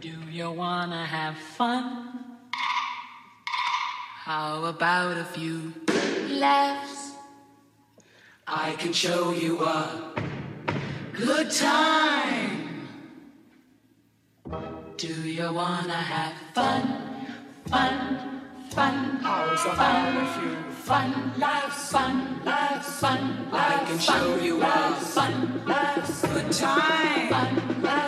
Do you wanna have fun? How about a few laughs? I can show you a good time. Do you wanna have fun? Fun, fun, how's fun, a few fun, laughs, fun, laughs, fun, laughs, I can show you a fun, laughs, good time, fun, laughs.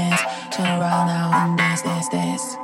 dance, around now and dance, dance, dance.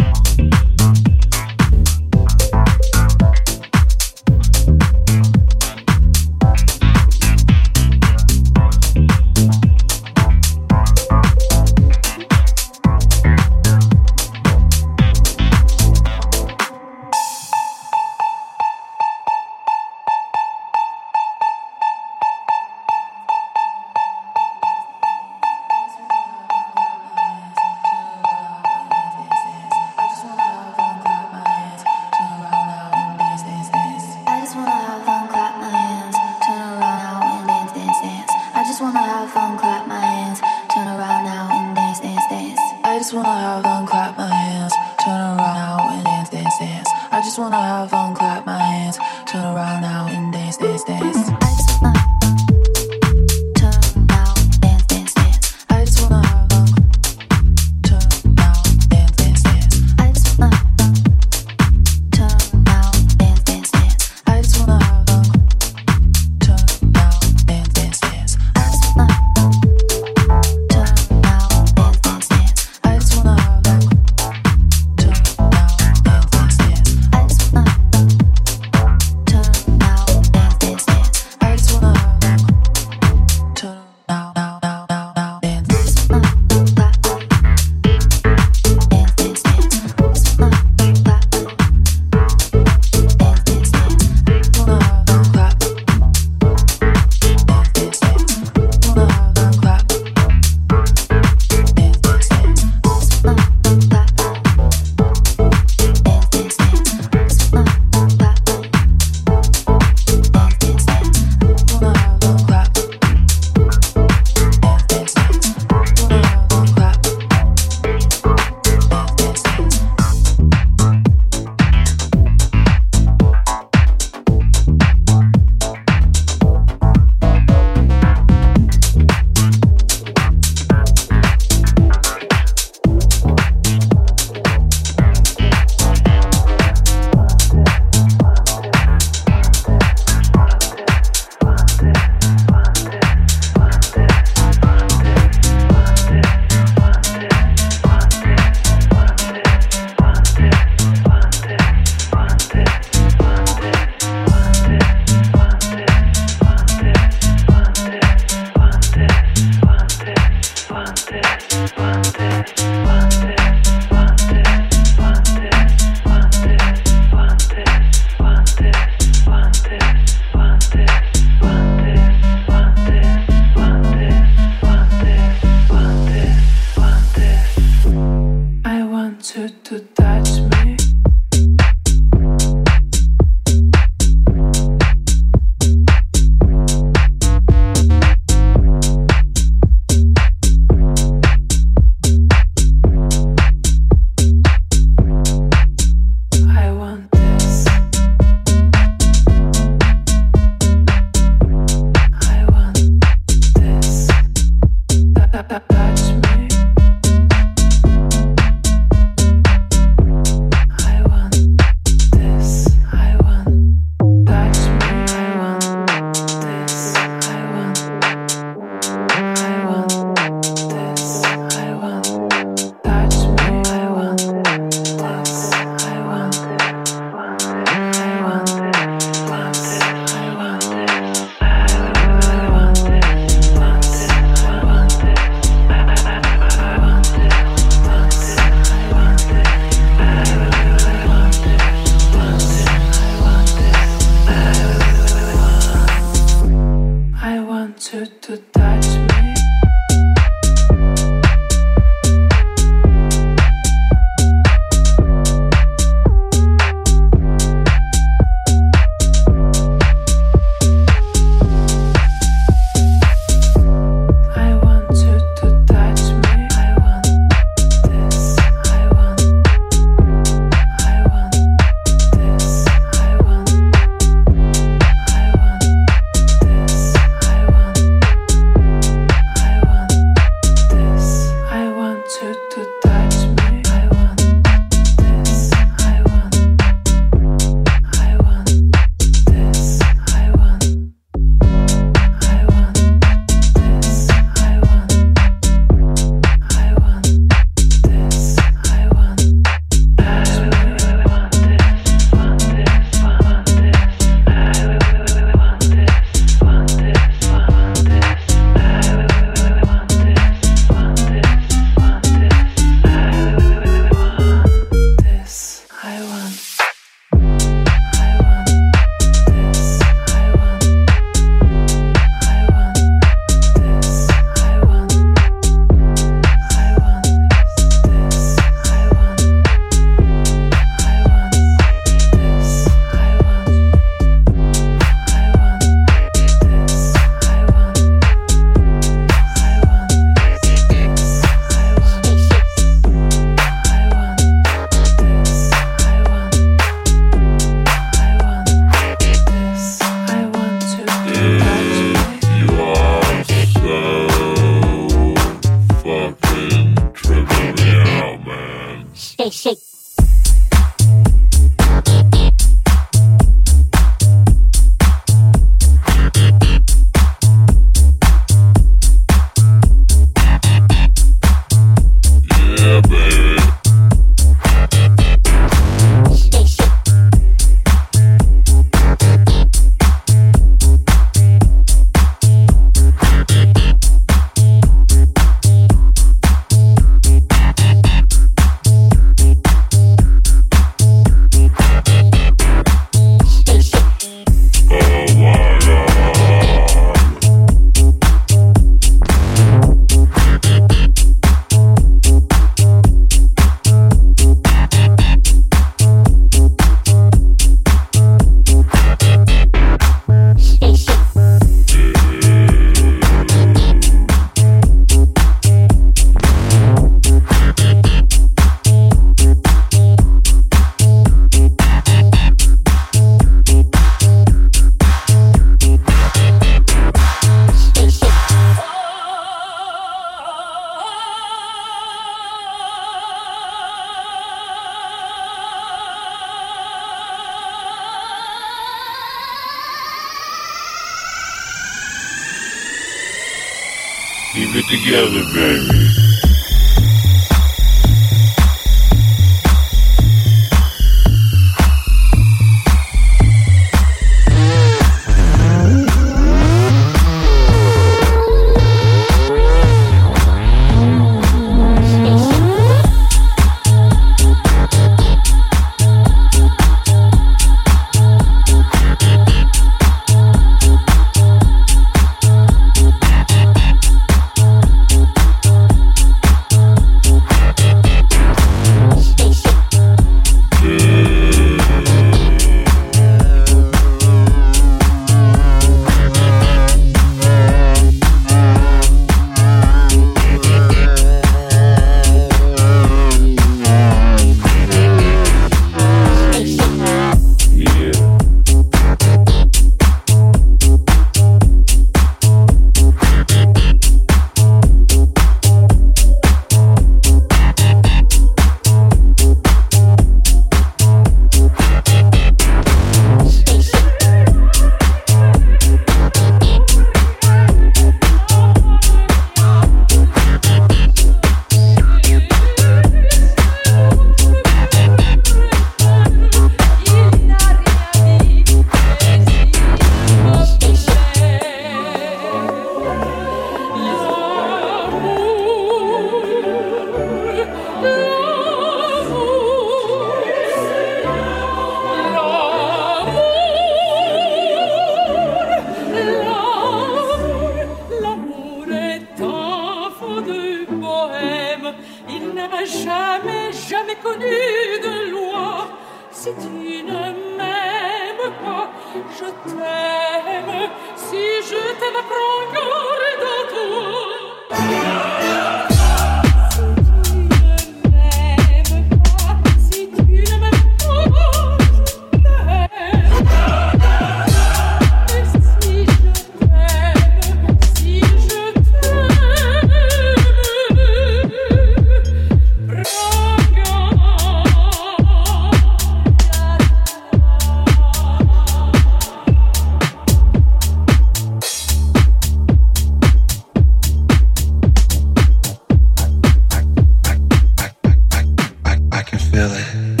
feel it.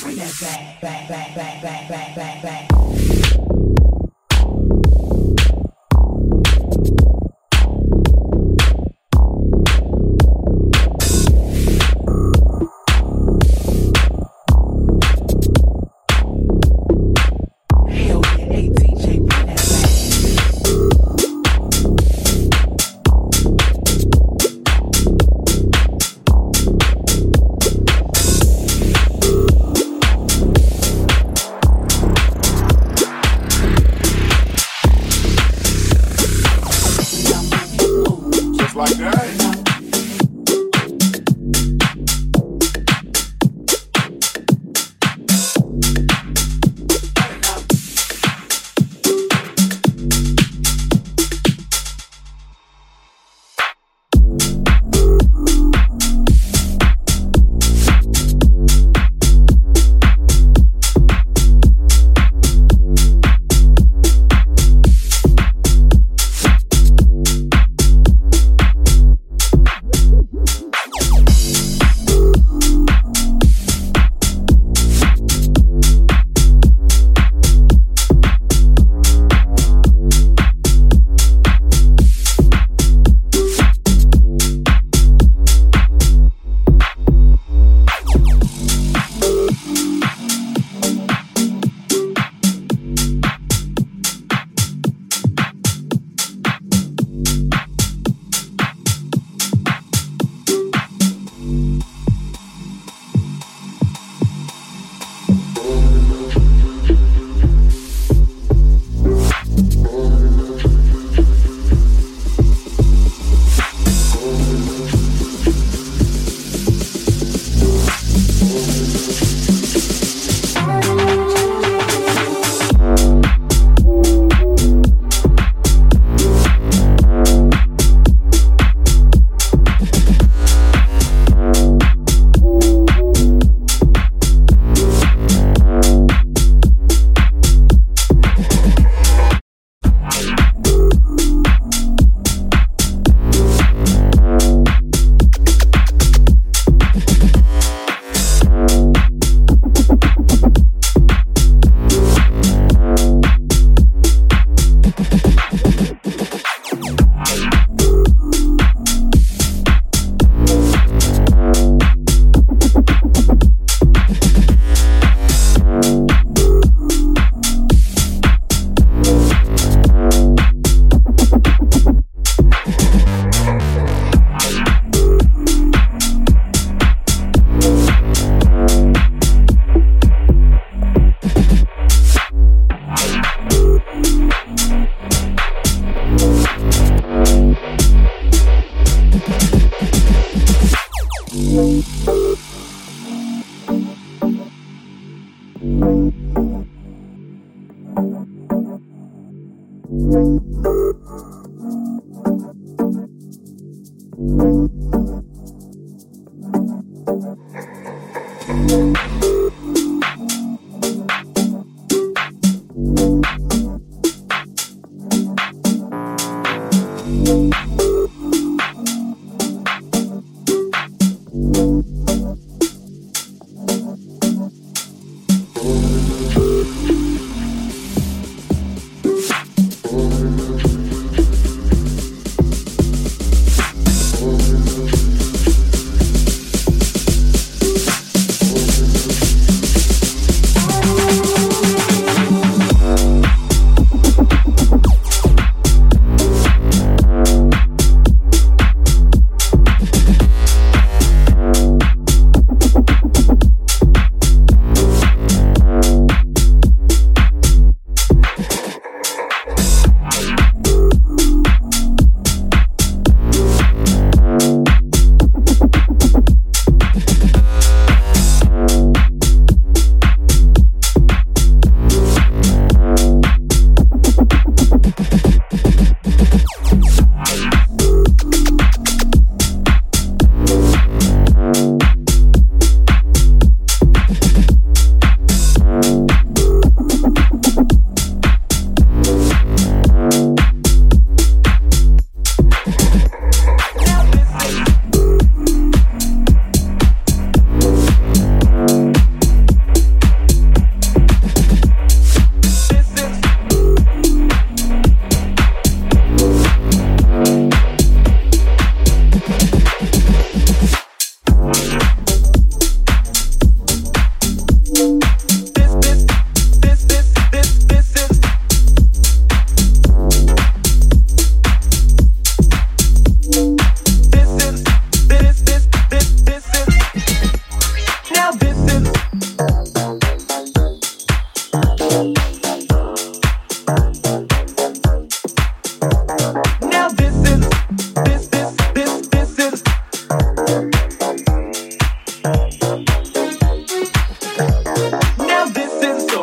Bring that back, back, back, back, back, back, back,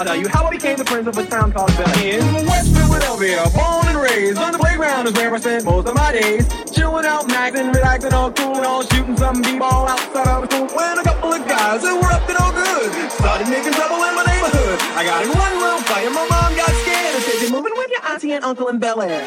I'll tell you how I became the prince of a town called Air. In West Philadelphia, born and raised on the playground is where I spent most of my days. Chilling out, maxing, relaxing, all cool, and all shooting some b-ball outside of school. When a couple of guys who were up to no good started making trouble in my neighborhood. I got in one little fight and my mom got scared and said, "You're moving with your auntie and uncle in Bel Air."